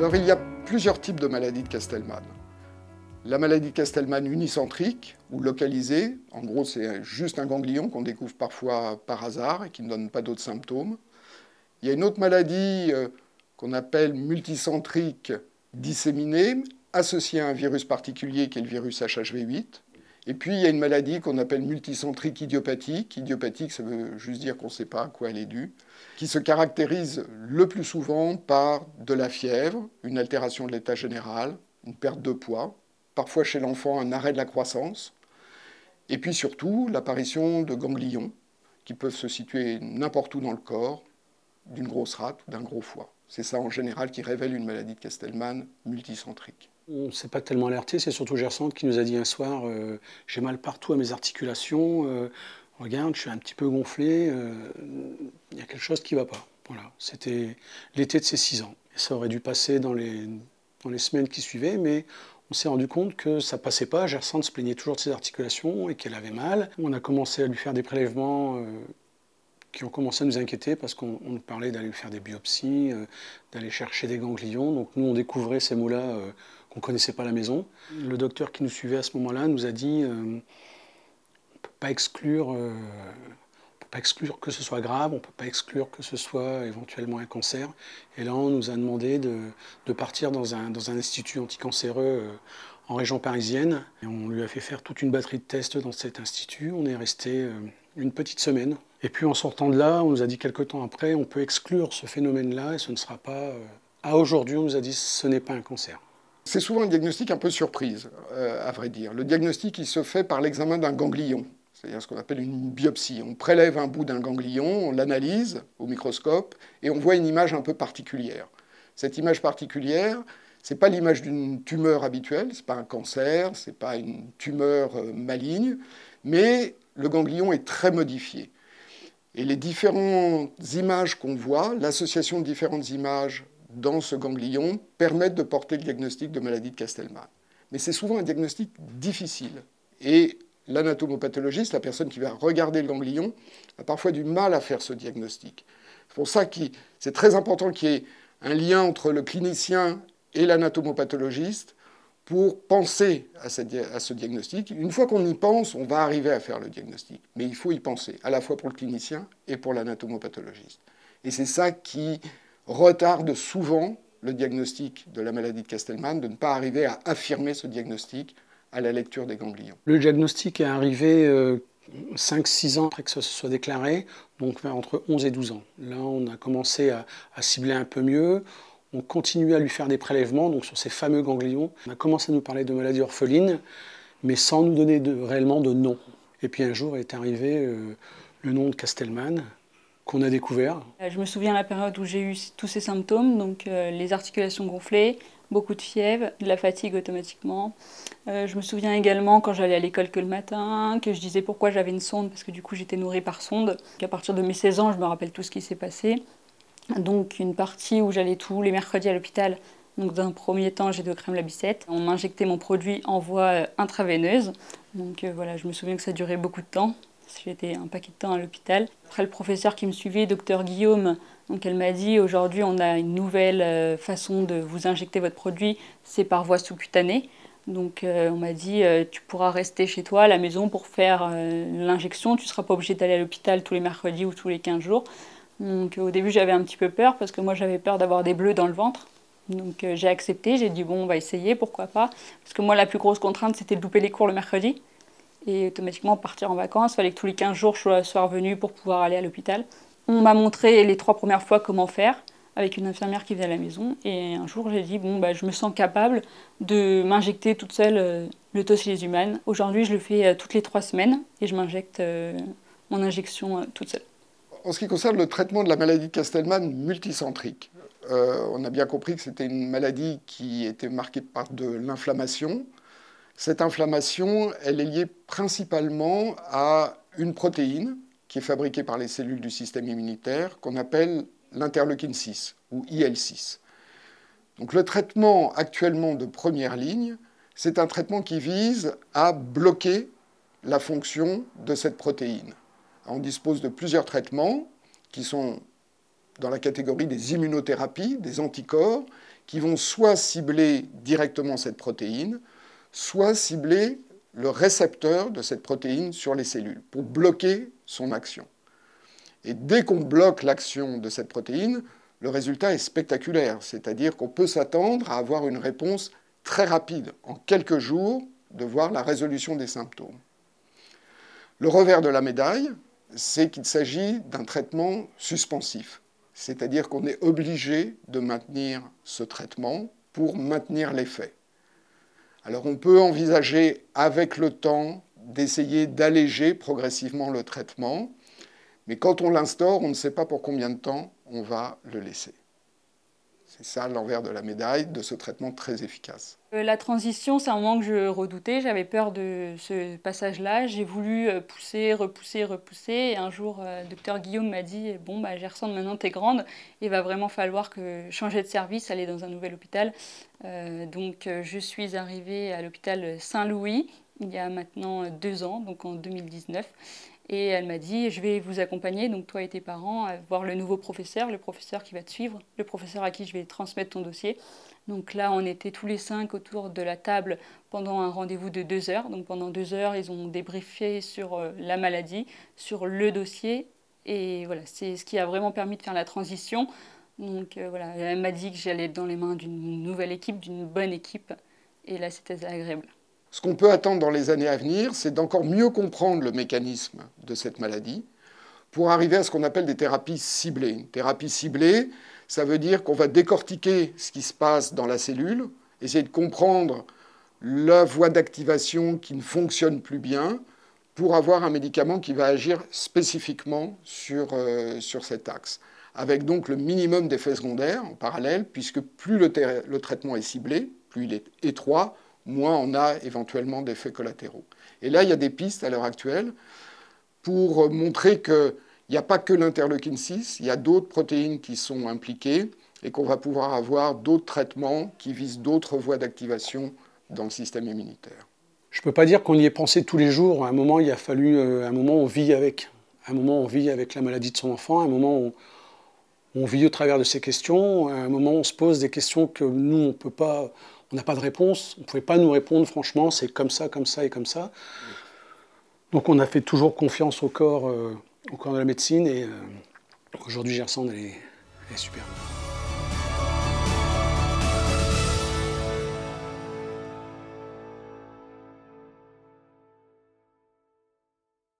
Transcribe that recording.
Alors il y a plusieurs types de maladies de Castelman. La maladie de Castelman unicentrique ou localisée, en gros c'est juste un ganglion qu'on découvre parfois par hasard et qui ne donne pas d'autres symptômes. Il y a une autre maladie euh, qu'on appelle multicentrique disséminée, associée à un virus particulier qui est le virus HHV8. Et puis il y a une maladie qu'on appelle multicentrique idiopathique. Idiopathique, ça veut juste dire qu'on ne sait pas à quoi elle est due, qui se caractérise le plus souvent par de la fièvre, une altération de l'état général, une perte de poids, parfois chez l'enfant un arrêt de la croissance, et puis surtout l'apparition de ganglions qui peuvent se situer n'importe où dans le corps, d'une grosse rate ou d'un gros foie. C'est ça en général qui révèle une maladie de Castelman multicentrique. On ne s'est pas tellement alerté, c'est surtout Gersante qui nous a dit un soir euh, J'ai mal partout à mes articulations, euh, regarde, je suis un petit peu gonflé, euh, il y a quelque chose qui ne va pas. Voilà, c'était l'été de ses 6 ans. Ça aurait dû passer dans les, semaines qui suivaient, mais on s'est rendu compte que ça passait pas. Gersante se plaignait toujours de ses articulations et qu'elle avait mal. On a commencé à lui faire des prélèvements qui ont commencé à nous inquiéter parce qu'on nous parlait d'aller faire des biopsies, d'aller chercher des ganglions. Donc nous, on découvrait ces mots-là qu'on ne connaissait pas la maison. Le docteur qui nous suivait à ce moment-là nous a dit euh, on ne peut pas exclure. Euh, pas exclure que ce soit grave, on ne peut pas exclure que ce soit éventuellement un cancer. Et là, on nous a demandé de, partir dans un, dans un, institut anticancéreux euh, en région parisienne. Et on lui a fait faire toute une batterie de tests dans cet institut. On est resté une petite semaine. Et puis en sortant de là, on nous a dit quelques temps après, on peut exclure ce phénomène-là et ce ne sera pas... À aujourd'hui, on nous a dit ce n'est pas un cancer. C'est souvent un diagnostic un peu surprise, euh, à vrai dire. Le diagnostic, il se fait par l'examen d'un ganglion, c'est-à-dire ce qu'on appelle une biopsie. On prélève un bout d'un ganglion, on l'analyse au microscope et on voit une image un peu particulière. Cette image particulière, ce n'est pas l'image d'une tumeur habituelle, ce n'est pas un cancer, ce n'est pas une tumeur euh, maligne, mais le ganglion est très modifié. Et les différentes images qu'on voit, l'association de différentes images dans ce ganglion permettent de porter le diagnostic de maladie de Castelman. Mais c'est souvent un diagnostic difficile. Et l'anatomopathologiste, la personne qui va regarder le ganglion, a parfois du mal à faire ce diagnostic. C'est pour ça que c'est très important qu'il y ait un lien entre le clinicien et l'anatomopathologiste pour penser à ce diagnostic. Une fois qu'on y pense, on va arriver à faire le diagnostic. Mais il faut y penser, à la fois pour le clinicien et pour l'anatomopathologiste. Et c'est ça qui retarde souvent le diagnostic de la maladie de Castelman, de ne pas arriver à affirmer ce diagnostic à la lecture des ganglions. Le diagnostic est arrivé 5-6 euh, ans après que ça se soit déclaré, donc entre 11 et 12 ans. Là, on a commencé à, cibler un peu mieux. On continue à lui faire des prélèvements donc sur ces fameux ganglions. On a commencé à nous parler de maladie orpheline, mais sans nous donner réellement de nom. Et puis un jour est arrivé euh, le nom de Castelman, qu'on a découvert euh, Je me souviens la période où j'ai eu tous ces symptômes, donc euh, les articulations gonflées, beaucoup de fièvre, de la fatigue automatiquement. Je me souviens également quand j'allais à l'école que le matin, que je disais pourquoi j'avais une sonde, parce que du coup j'étais nourrie par sonde. À partir de mes 16 ans, je me rappelle tout ce qui s'est passé. Donc une partie où j'allais tous les mercredis à l'hôpital. Donc d'un premier temps, j'ai de crème labicette. On m'injectait mon produit en voie intraveineuse. Donc voilà, je me souviens que ça durait beaucoup de temps. J'étais un paquet de temps à l'hôpital. Après, le professeur qui me suivait, docteur Guillaume, donc elle m'a dit aujourd'hui on a une nouvelle euh, façon de vous injecter votre produit, c'est par voie sous-cutanée. Donc euh, on m'a dit euh, tu pourras rester chez toi à la maison pour faire l'injection, tu ne seras pas obligé d'aller à l'hôpital tous les mercredis ou tous les 15 jours. Donc au début j'avais un petit peu peur parce que moi j'avais peur d'avoir des bleus dans le ventre. Donc j'ai accepté, j'ai dit bon on va essayer, pourquoi pas. Parce que moi la plus grosse contrainte c'était de louper les cours le mercredi et automatiquement partir en vacances. Il fallait que tous les 15 jours je sois revenue pour pouvoir aller à l'hôpital. On m'a montré les trois premières fois comment faire avec une infirmière qui venait à la maison. Et un jour, j'ai dit, bon, bah, je me sens capable de m'injecter toute seule euh, le tocilizumab. Aujourd'hui, je le fais euh, toutes les trois semaines et je m'injecte euh, mon injection toute seule. En ce qui concerne le traitement de la maladie de Castelman multicentrique, on a bien compris que c'était une maladie qui était marquée par de l'inflammation, cette inflammation, elle est liée principalement à une protéine qui est fabriquée par les cellules du système immunitaire qu'on appelle l'interleukine 6 ou IL6. Donc le traitement actuellement de première ligne, c'est un traitement qui vise à bloquer la fonction de cette protéine. On dispose de plusieurs traitements qui sont dans la catégorie des immunothérapies, des anticorps, qui vont soit cibler directement cette protéine, soit cibler le récepteur de cette protéine sur les cellules pour bloquer son action. Et dès qu'on bloque l'action de cette protéine, le résultat est spectaculaire, c'est-à-dire qu'on peut s'attendre à avoir une réponse très rapide, en quelques jours, de voir la résolution des symptômes. Le revers de la médaille, c'est qu'il s'agit d'un traitement suspensif, c'est-à-dire qu'on est obligé de maintenir ce traitement pour maintenir l'effet. Alors on peut envisager avec le temps d'essayer d'alléger progressivement le traitement, mais quand on l'instaure, on ne sait pas pour combien de temps on va le laisser. C'est ça l'envers de la médaille de ce traitement très efficace. Euh, la transition, c'est un moment que je redoutais. J'avais peur de ce passage-là. J'ai voulu euh, pousser, repousser, repousser. Un jour, euh, docteur Guillaume m'a dit Bon, bah, Gerson, maintenant tu es grande. Il va vraiment falloir que changer de service, aller dans un nouvel hôpital. donc, je suis arrivée à l'hôpital Saint-Louis il y a maintenant deux ans, donc en 2019. Et elle m'a dit, je vais vous accompagner, donc toi et tes parents, à voir le nouveau professeur, le professeur qui va te suivre, le professeur à qui je vais transmettre ton dossier. Donc là, on était tous les cinq autour de la table pendant un rendez-vous de deux heures. Donc pendant deux heures, ils ont débriefé sur euh, la maladie, sur le dossier. Et voilà, c'est ce qui a vraiment permis de faire la transition. Donc euh, voilà, elle m'a dit que j'allais être dans les mains d'une nouvelle équipe, d'une bonne équipe. Et là, c'était agréable. Ce qu'on peut attendre dans les années à venir, c'est d'encore mieux comprendre le mécanisme de cette maladie pour arriver à ce qu'on appelle des thérapies ciblées. Une thérapie ciblée, ça veut dire qu'on va décortiquer ce qui se passe dans la cellule, essayer de comprendre la voie d'activation qui ne fonctionne plus bien pour avoir un médicament qui va agir spécifiquement sur, euh, sur cet axe. Avec donc le minimum d'effets secondaires en parallèle, puisque plus le, le traitement est ciblé, plus il est étroit, moins on a éventuellement d'effets collatéraux. Et là, il y a des pistes à l'heure actuelle pour montrer qu'il n'y a pas que l'interleukine 6, il y a d'autres protéines qui sont impliquées et qu'on va pouvoir avoir d'autres traitements qui visent d'autres voies d'activation dans le système immunitaire. Je ne peux pas dire qu'on y ait pensé tous les jours. À un moment, il a fallu, euh, un moment, on vit avec. un moment, on vit avec la maladie de son enfant. À un moment, on, on vit au travers de ces questions. À un moment, on se pose des questions que nous, on ne peut pas, on n'a pas de réponse, on ne pouvait pas nous répondre franchement, c'est comme ça, comme ça et comme ça. Donc on a fait toujours confiance au corps, euh, au corps de la médecine et euh, aujourd'hui Gerson elle est, elle est super.